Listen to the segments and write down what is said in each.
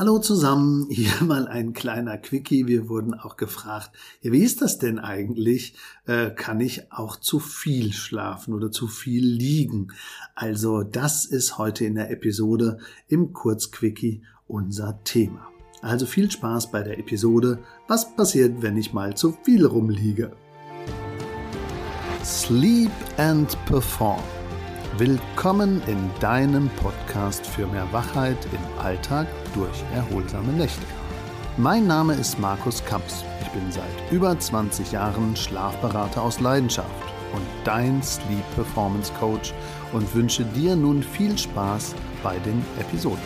Hallo zusammen, hier mal ein kleiner Quickie. Wir wurden auch gefragt, ja, wie ist das denn eigentlich? Äh, kann ich auch zu viel schlafen oder zu viel liegen? Also das ist heute in der Episode im Kurzquickie unser Thema. Also viel Spaß bei der Episode. Was passiert, wenn ich mal zu viel rumliege? Sleep and Perform Willkommen in deinem Podcast für mehr Wachheit im Alltag durch erholsame Nächte. Mein Name ist Markus Kamps. Ich bin seit über 20 Jahren Schlafberater aus Leidenschaft und dein Sleep Performance Coach und wünsche dir nun viel Spaß bei den Episoden.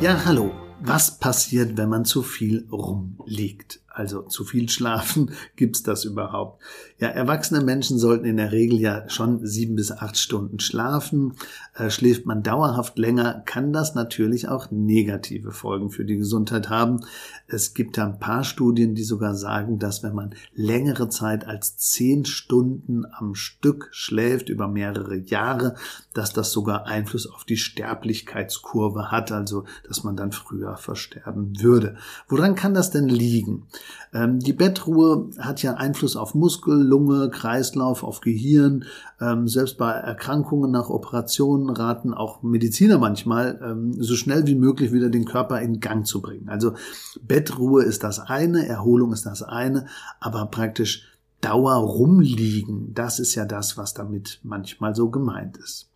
Ja, hallo. Was passiert, wenn man zu viel rumliegt? Also zu viel schlafen, gibt's das überhaupt? Ja, erwachsene Menschen sollten in der Regel ja schon sieben bis acht Stunden schlafen. Äh, schläft man dauerhaft länger, kann das natürlich auch negative Folgen für die Gesundheit haben. Es gibt da ein paar Studien, die sogar sagen, dass wenn man längere Zeit als zehn Stunden am Stück schläft über mehrere Jahre, dass das sogar Einfluss auf die Sterblichkeitskurve hat, also dass man dann früher versterben würde. Woran kann das denn liegen? Ähm, die Bettruhe hat ja Einfluss auf Muskel, Lunge, Kreislauf, auf Gehirn. Ähm, selbst bei Erkrankungen nach Operationen raten auch Mediziner manchmal, ähm, so schnell wie möglich wieder den Körper in Gang zu bringen. Also Bettruhe ist das eine, Erholung ist das eine, aber praktisch Dauer rumliegen, das ist ja das, was damit manchmal so gemeint ist.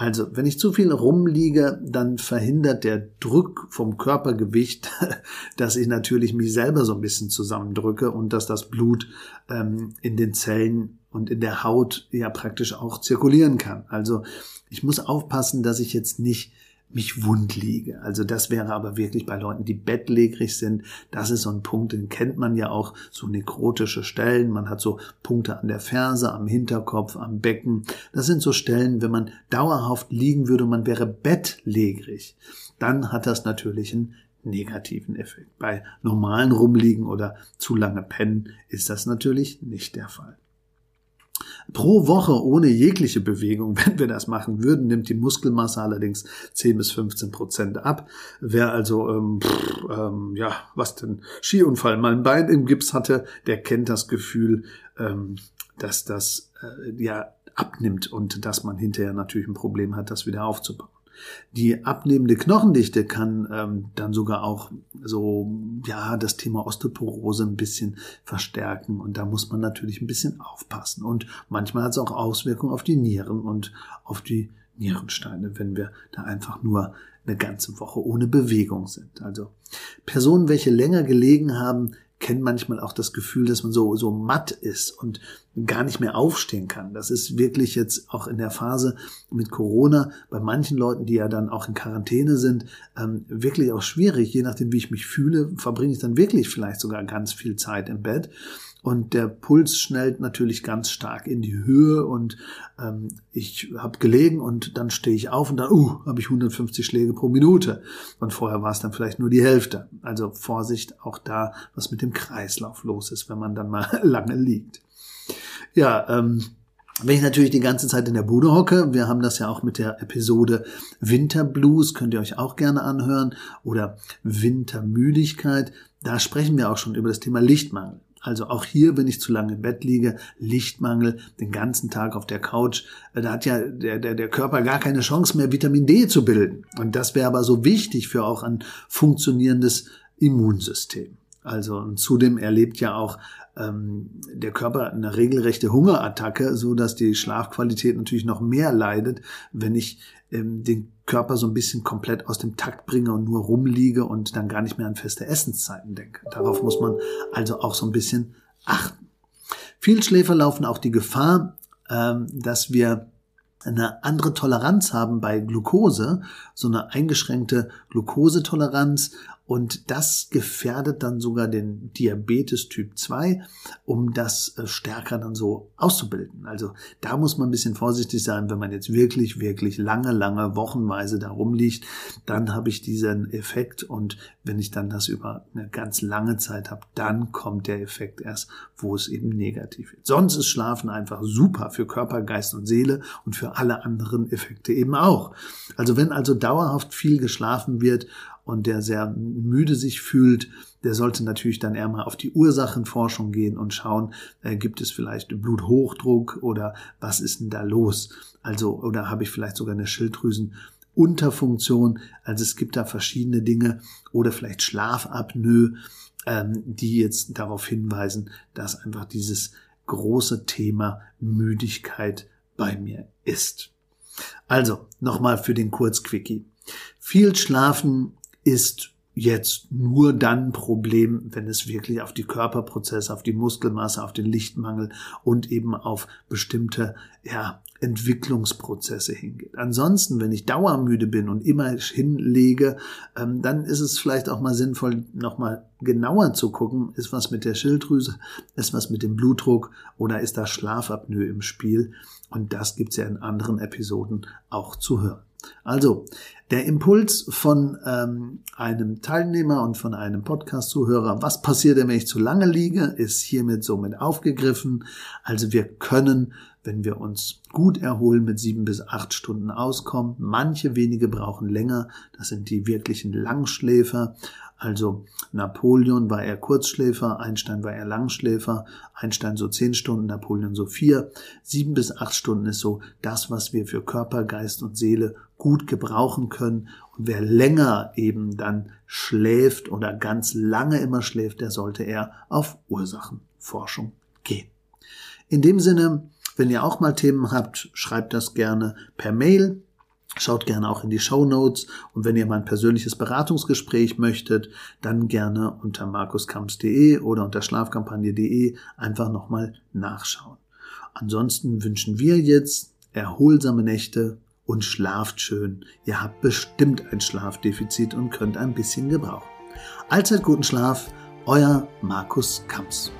Also, wenn ich zu viel rumliege, dann verhindert der Druck vom Körpergewicht, dass ich natürlich mich selber so ein bisschen zusammendrücke und dass das Blut ähm, in den Zellen und in der Haut ja praktisch auch zirkulieren kann. Also ich muss aufpassen, dass ich jetzt nicht mich wund liege. Also das wäre aber wirklich bei Leuten, die bettlägerig sind. Das ist so ein Punkt, den kennt man ja auch, so nekrotische Stellen. Man hat so Punkte an der Ferse, am Hinterkopf, am Becken. Das sind so Stellen, wenn man dauerhaft liegen würde, man wäre bettlägerig, dann hat das natürlich einen negativen Effekt. Bei normalen Rumliegen oder zu lange Pennen ist das natürlich nicht der Fall. Pro Woche ohne jegliche Bewegung, wenn wir das machen würden, nimmt die Muskelmasse allerdings 10 bis 15 Prozent ab. Wer also, ähm, pff, ähm, ja, was denn, Skiunfall, mal ein Bein im Gips hatte, der kennt das Gefühl, ähm, dass das äh, ja abnimmt und dass man hinterher natürlich ein Problem hat, das wieder aufzubauen. Die abnehmende Knochendichte kann ähm, dann sogar auch so, ja, das Thema Osteoporose ein bisschen verstärken. Und da muss man natürlich ein bisschen aufpassen. Und manchmal hat es auch Auswirkungen auf die Nieren und auf die Nierensteine, wenn wir da einfach nur eine ganze Woche ohne Bewegung sind. Also Personen, welche länger gelegen haben, kennen manchmal auch das Gefühl, dass man so, so matt ist und gar nicht mehr aufstehen kann. Das ist wirklich jetzt auch in der Phase mit Corona bei manchen Leuten, die ja dann auch in Quarantäne sind, ähm, wirklich auch schwierig. Je nachdem, wie ich mich fühle, verbringe ich dann wirklich vielleicht sogar ganz viel Zeit im Bett und der Puls schnellt natürlich ganz stark in die Höhe und ähm, ich habe gelegen und dann stehe ich auf und dann uh, habe ich 150 Schläge pro Minute und vorher war es dann vielleicht nur die Hälfte. Also Vorsicht auch da, was mit dem Kreislauf los ist, wenn man dann mal lange liegt. Ja, ähm, wenn ich natürlich die ganze Zeit in der Bude hocke, wir haben das ja auch mit der Episode Winterblues, könnt ihr euch auch gerne anhören, oder Wintermüdigkeit, da sprechen wir auch schon über das Thema Lichtmangel. Also auch hier, wenn ich zu lange im Bett liege, Lichtmangel, den ganzen Tag auf der Couch, äh, da hat ja der, der, der Körper gar keine Chance mehr, Vitamin D zu bilden. Und das wäre aber so wichtig für auch ein funktionierendes Immunsystem. Also und zudem erlebt ja auch ähm, der Körper eine regelrechte Hungerattacke, so dass die Schlafqualität natürlich noch mehr leidet, wenn ich ähm, den Körper so ein bisschen komplett aus dem Takt bringe und nur rumliege und dann gar nicht mehr an feste Essenszeiten denke. Darauf muss man also auch so ein bisschen achten. Viel Schläfer laufen auch die Gefahr, ähm, dass wir eine andere Toleranz haben bei Glucose, so eine eingeschränkte Glukosetoleranz Und das gefährdet dann sogar den Diabetes Typ 2, um das äh, stärker dann so auszubilden. Also da muss man ein bisschen vorsichtig sein, wenn man jetzt wirklich, wirklich lange, lange, wochenweise da rumliegt, dann habe ich diesen Effekt und wenn ich dann das über eine ganz lange Zeit habe, dann kommt der Effekt erst, wo es eben negativ wird. Sonst ist Schlafen einfach super für Körper, Geist und Seele und für alle anderen Effekte eben auch. Also wenn also dauerhaft viel geschlafen wird und der sehr müde sich fühlt, der sollte natürlich dann eher mal auf die Ursachenforschung gehen und schauen, äh, gibt es vielleicht Bluthochdruck oder was ist denn da los? Also, oder habe ich vielleicht sogar eine Schilddrüsenunterfunktion? Also es gibt da verschiedene Dinge oder vielleicht Schlafapnoe, ähm, die jetzt darauf hinweisen, dass einfach dieses große Thema Müdigkeit bei mir ist. Also, nochmal für den Kurzquickie. Viel Schlafen ist jetzt nur dann ein Problem, wenn es wirklich auf die Körperprozesse, auf die Muskelmasse, auf den Lichtmangel und eben auf bestimmte ja, Entwicklungsprozesse hingeht. Ansonsten, wenn ich dauermüde bin und immer hinlege, ähm, dann ist es vielleicht auch mal sinnvoll, nochmal genauer zu gucken, ist was mit der Schilddrüse, ist was mit dem Blutdruck oder ist da Schlafapnoe im Spiel? Und das gibt's ja in anderen Episoden auch zu hören. Also, der Impuls von ähm, einem Teilnehmer und von einem Podcast-Zuhörer, was passiert, wenn ich zu lange liege, ist hiermit somit aufgegriffen. Also wir können, wenn wir uns gut erholen, mit sieben bis acht Stunden auskommen. Manche wenige brauchen länger. Das sind die wirklichen Langschläfer. Also Napoleon war eher Kurzschläfer, Einstein war eher Langschläfer, Einstein so zehn Stunden, Napoleon so vier. Sieben bis acht Stunden ist so das, was wir für Körper, Geist und Seele gut gebrauchen können. Und wer länger eben dann schläft oder ganz lange immer schläft, der sollte eher auf Ursachenforschung gehen. In dem Sinne, wenn ihr auch mal Themen habt, schreibt das gerne per Mail Schaut gerne auch in die Show Notes und wenn ihr mal ein persönliches Beratungsgespräch möchtet, dann gerne unter markuskamps.de oder unter schlafkampagne.de einfach nochmal nachschauen. Ansonsten wünschen wir jetzt erholsame Nächte und schlaft schön. Ihr habt bestimmt ein Schlafdefizit und könnt ein bisschen gebrauchen. Allzeit guten Schlaf, euer Markus Kamps.